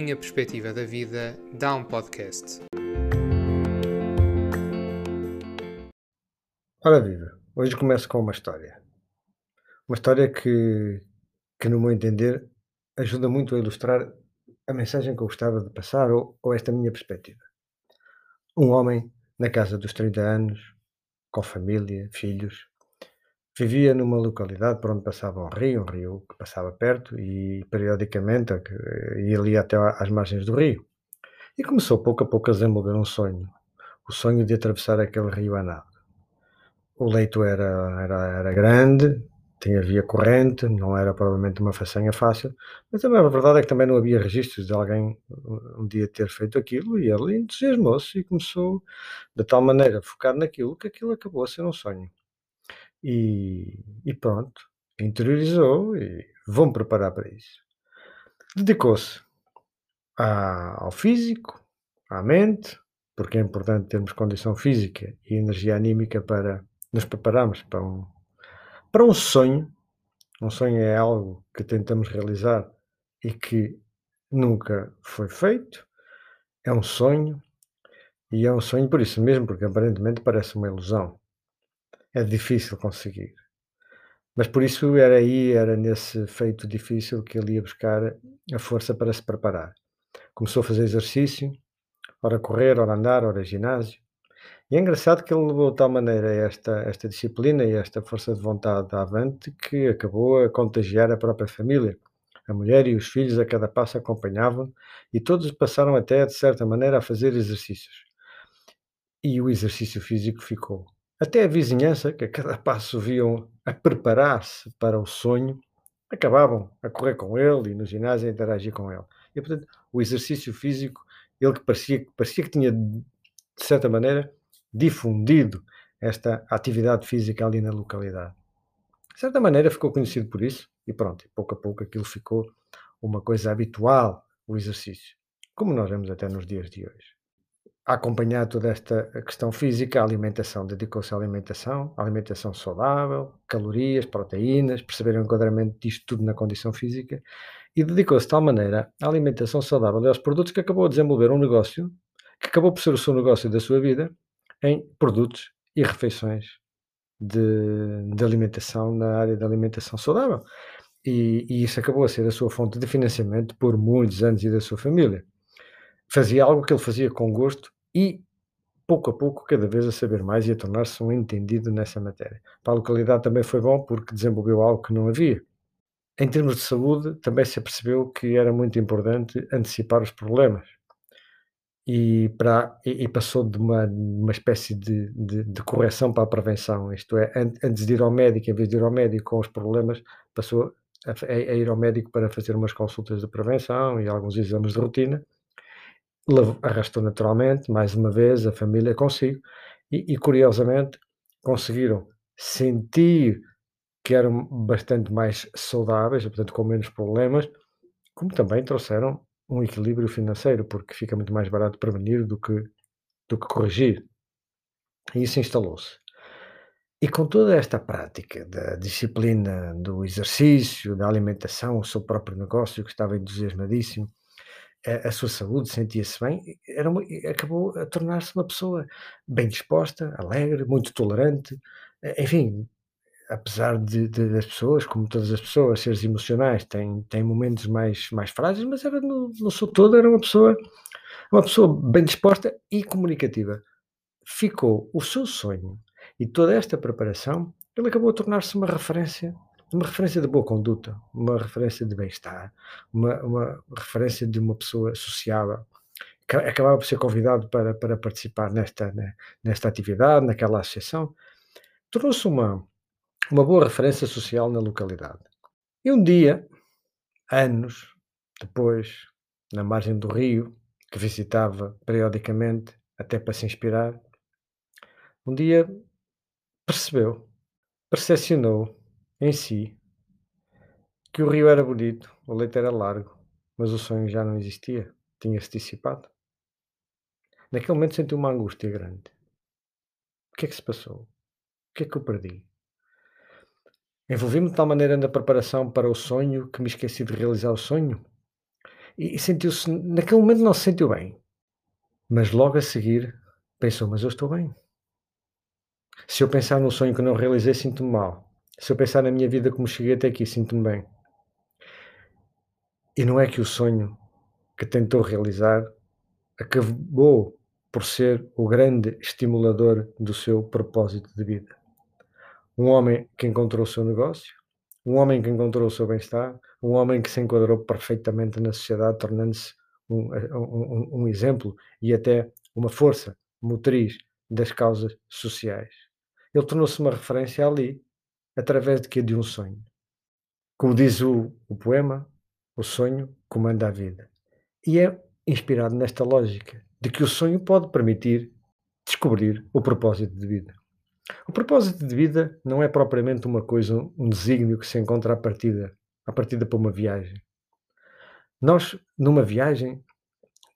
minha perspectiva da vida dá um podcast. Ora viva, hoje começo com uma história. Uma história que, que no meu entender, ajuda muito a ilustrar a mensagem que eu gostava de passar ou, ou esta minha perspectiva. Um homem na casa dos 30 anos, com família, filhos, Vivia numa localidade por onde passava um rio, um rio que passava perto e periodicamente ia ali até às margens do rio. E começou pouco a pouco a desenvolver um sonho, o sonho de atravessar aquele rio a nado. O leito era, era, era grande, tinha via corrente, não era provavelmente uma façanha fácil, mas também a verdade é que também não havia registros de alguém um dia ter feito aquilo e ele entusiasmou-se e começou de tal maneira focado naquilo que aquilo acabou a ser um sonho. E, e pronto, interiorizou e vou-me preparar para isso. Dedicou-se ao físico, à mente, porque é importante termos condição física e energia anímica para nos prepararmos para um, para um sonho. Um sonho é algo que tentamos realizar e que nunca foi feito. É um sonho e é um sonho por isso mesmo, porque aparentemente parece uma ilusão é difícil conseguir. Mas por isso era aí, era nesse feito difícil que ele ia buscar a força para se preparar. Começou a fazer exercício, ora correr, ora andar, ora ginásio. E é engraçado que ele levou de tal maneira esta, esta disciplina e esta força de vontade avante que acabou a contagiar a própria família. A mulher e os filhos a cada passo acompanhavam e todos passaram até, de certa maneira, a fazer exercícios. E o exercício físico ficou. Até a vizinhança, que a cada passo viam a preparar-se para o sonho, acabavam a correr com ele e no ginásio a interagir com ele. E, portanto, o exercício físico, ele que parecia, parecia que tinha, de certa maneira, difundido esta atividade física ali na localidade. De certa maneira ficou conhecido por isso e pronto, pouco a pouco aquilo ficou uma coisa habitual, o exercício, como nós vemos até nos dias de hoje a acompanhar toda esta questão física, a alimentação, dedicou-se à alimentação, alimentação saudável, calorias, proteínas, perceber o enquadramento disto tudo na condição física e dedicou-se de tal maneira à alimentação saudável e aos produtos que acabou a desenvolver um negócio que acabou por ser o seu negócio da sua vida em produtos e refeições de, de alimentação na área da alimentação saudável. E, e isso acabou a ser a sua fonte de financiamento por muitos anos e da sua família fazia algo que ele fazia com gosto e, pouco a pouco, cada vez a saber mais e a tornar-se um entendido nessa matéria. Para a localidade também foi bom porque desenvolveu algo que não havia. Em termos de saúde, também se percebeu que era muito importante antecipar os problemas. E, para, e, passou de uma, uma espécie de, de, de, correção para a prevenção, isto é, antes de ir ao médico, em vez de ir ao médico com os problemas, passou a, a ir ao médico para fazer umas consultas de prevenção e alguns exames de rotina, arrastou naturalmente, mais uma vez, a família consigo, e, e curiosamente conseguiram sentir que eram bastante mais saudáveis, portanto com menos problemas, como também trouxeram um equilíbrio financeiro, porque fica muito mais barato prevenir do que, do que corrigir. E isso instalou-se. E com toda esta prática da disciplina do exercício, da alimentação, o seu próprio negócio, que estava entusiasmadíssimo, a, a sua saúde, sentia-se bem, era uma, acabou a tornar-se uma pessoa bem disposta, alegre, muito tolerante, enfim, apesar de, de, das pessoas, como todas as pessoas, seres emocionais, têm, têm momentos mais, mais frágeis, mas era no, no seu todo era uma pessoa, uma pessoa bem disposta e comunicativa. Ficou o seu sonho e toda esta preparação, ele acabou a tornar-se uma referência uma referência de boa conduta, uma referência de bem-estar, uma, uma referência de uma pessoa sociável. Acabava por ser convidado para, para participar nesta, né, nesta atividade, naquela associação. Tornou-se uma, uma boa referência social na localidade. E um dia, anos depois, na margem do rio, que visitava periodicamente, até para se inspirar, um dia percebeu, percepcionou em si, que o rio era bonito, o leito era largo, mas o sonho já não existia, tinha-se dissipado. Naquele momento senti uma angústia grande. O que é que se passou? O que é que eu perdi? Envolvi-me de tal maneira na preparação para o sonho que me esqueci de realizar o sonho? e sentiu-se, naquele momento não se sentiu bem. Mas logo a seguir pensou: Mas eu estou bem. Se eu pensar no sonho que não realizei, sinto-me mal. Se eu pensar na minha vida como cheguei até aqui, sinto-me bem. E não é que o sonho que tentou realizar acabou por ser o grande estimulador do seu propósito de vida. Um homem que encontrou o seu negócio, um homem que encontrou o seu bem-estar, um homem que se enquadrou perfeitamente na sociedade, tornando-se um, um, um, exemplo e até uma força motriz das causas sociais. Ele tornou-se uma referência ali, através de que de um sonho. Como diz o, o poema, o sonho comanda a vida. E é inspirado nesta lógica de que o sonho pode permitir descobrir o propósito de vida. O propósito de vida não é propriamente uma coisa, um desígnio que se encontra à partida, à partida para uma viagem. Nós, numa viagem,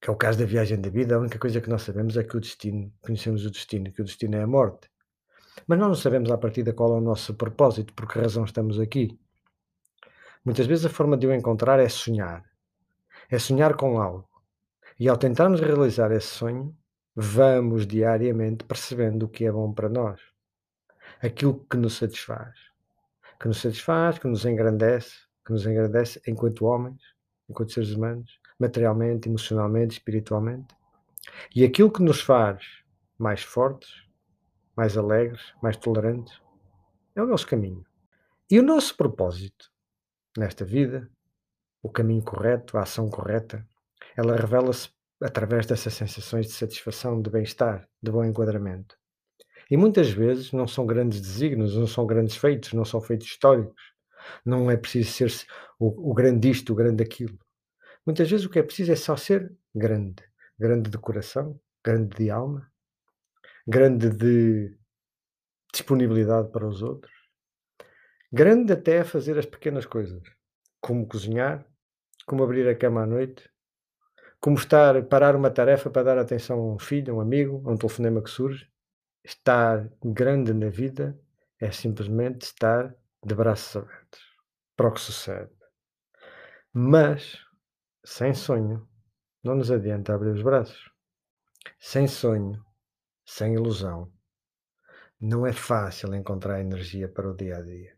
que é o caso da viagem da vida, a única coisa que nós sabemos é que o destino, conhecemos o destino, que o destino é a morte. Mas nós não sabemos à partida qual é o nosso propósito, por que razão estamos aqui. Muitas vezes a forma de o encontrar é sonhar. É sonhar com algo. E ao tentarmos realizar esse sonho, vamos diariamente percebendo o que é bom para nós. Aquilo que nos satisfaz. Que nos satisfaz, que nos engrandece, que nos engrandece enquanto homens, enquanto seres humanos, materialmente, emocionalmente, espiritualmente. E aquilo que nos faz mais fortes, mais alegres, mais tolerantes, é o nosso caminho. E o nosso propósito nesta vida, o caminho correto, a ação correta, ela revela-se através dessas sensações de satisfação, de bem-estar, de bom enquadramento. E muitas vezes não são grandes desígnios, não são grandes feitos, não são feitos históricos. Não é preciso ser o, o grande isto, o grande aquilo. Muitas vezes o que é preciso é só ser grande. Grande de coração, grande de alma, grande de disponibilidade para os outros, grande até a fazer as pequenas coisas, como cozinhar, como abrir a cama à noite, como estar, parar uma tarefa para dar atenção a um filho, a um amigo, a um telefonema que surge. Estar grande na vida é simplesmente estar de braços abertos para o que sucede. Mas, sem sonho, não nos adianta abrir os braços. Sem sonho, sem ilusão, não é fácil encontrar energia para o dia a dia.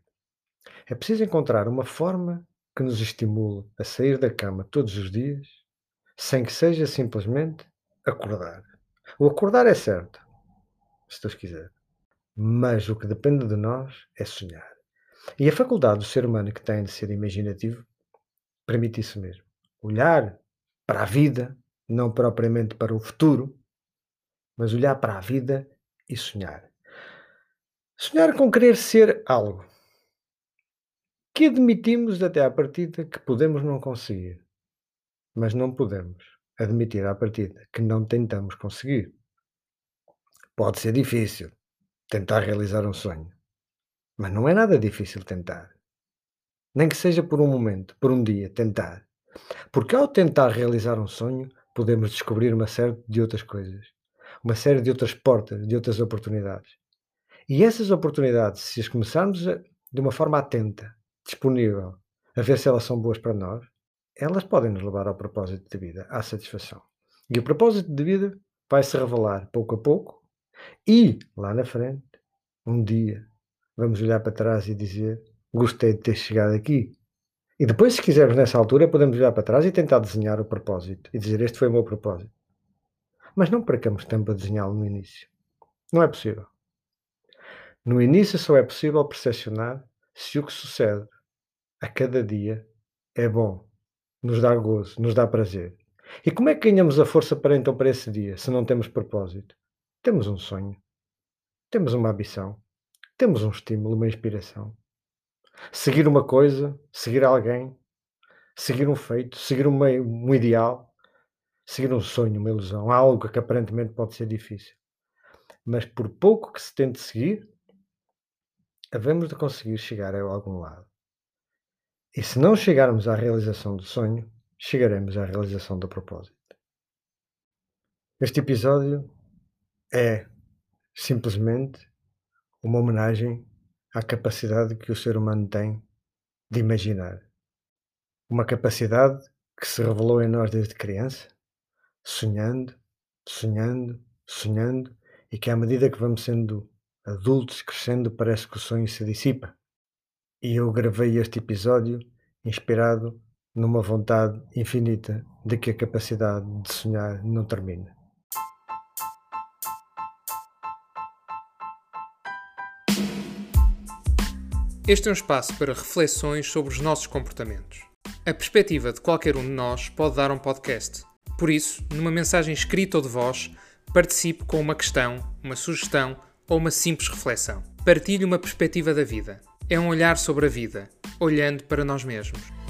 É preciso encontrar uma forma que nos estimule a sair da cama todos os dias, sem que seja simplesmente acordar. O acordar é certo, se Deus quiser. Mas o que depende de nós é sonhar. E a faculdade do ser humano que tem de ser imaginativo permite isso mesmo. Olhar para a vida, não propriamente para o futuro, mas olhar para a vida e sonhar. Sonhar com querer ser algo que admitimos até à partida que podemos não conseguir, mas não podemos admitir à partida que não tentamos conseguir. Pode ser difícil tentar realizar um sonho, mas não é nada difícil tentar. Nem que seja por um momento, por um dia, tentar. Porque ao tentar realizar um sonho, podemos descobrir uma série de outras coisas, uma série de outras portas, de outras oportunidades. E essas oportunidades, se as começarmos a, de uma forma atenta, disponível, a ver se elas são boas para nós, elas podem nos levar ao propósito de vida, à satisfação. E o propósito de vida vai se revelar pouco a pouco e lá na frente, um dia, vamos olhar para trás e dizer: Gostei de ter chegado aqui. E depois, se quisermos, nessa altura, podemos olhar para trás e tentar desenhar o propósito e dizer: Este foi o meu propósito. Mas não percamos tempo a desenhá-lo no início. Não é possível. No início só é possível percepcionar se o que sucede a cada dia é bom, nos dá gozo, nos dá prazer. E como é que ganhamos a força para então para esse dia, se não temos propósito? Temos um sonho, temos uma ambição, temos um estímulo, uma inspiração. Seguir uma coisa, seguir alguém, seguir um feito, seguir uma, um ideal, seguir um sonho, uma ilusão, algo que aparentemente pode ser difícil. Mas por pouco que se tente seguir, havemos de conseguir chegar a algum lado. E se não chegarmos à realização do sonho, chegaremos à realização do propósito. Este episódio é simplesmente uma homenagem à capacidade que o ser humano tem de imaginar. Uma capacidade que se revelou em nós desde criança, sonhando, sonhando, sonhando, e que à medida que vamos sendo adultos, crescendo, parece que o sonho se dissipa. E eu gravei este episódio inspirado numa vontade infinita de que a capacidade de sonhar não termine. Este é um espaço para reflexões sobre os nossos comportamentos. A perspectiva de qualquer um de nós pode dar um podcast. Por isso, numa mensagem escrita ou de voz, participe com uma questão, uma sugestão ou uma simples reflexão. Partilhe uma perspectiva da vida. É um olhar sobre a vida, olhando para nós mesmos.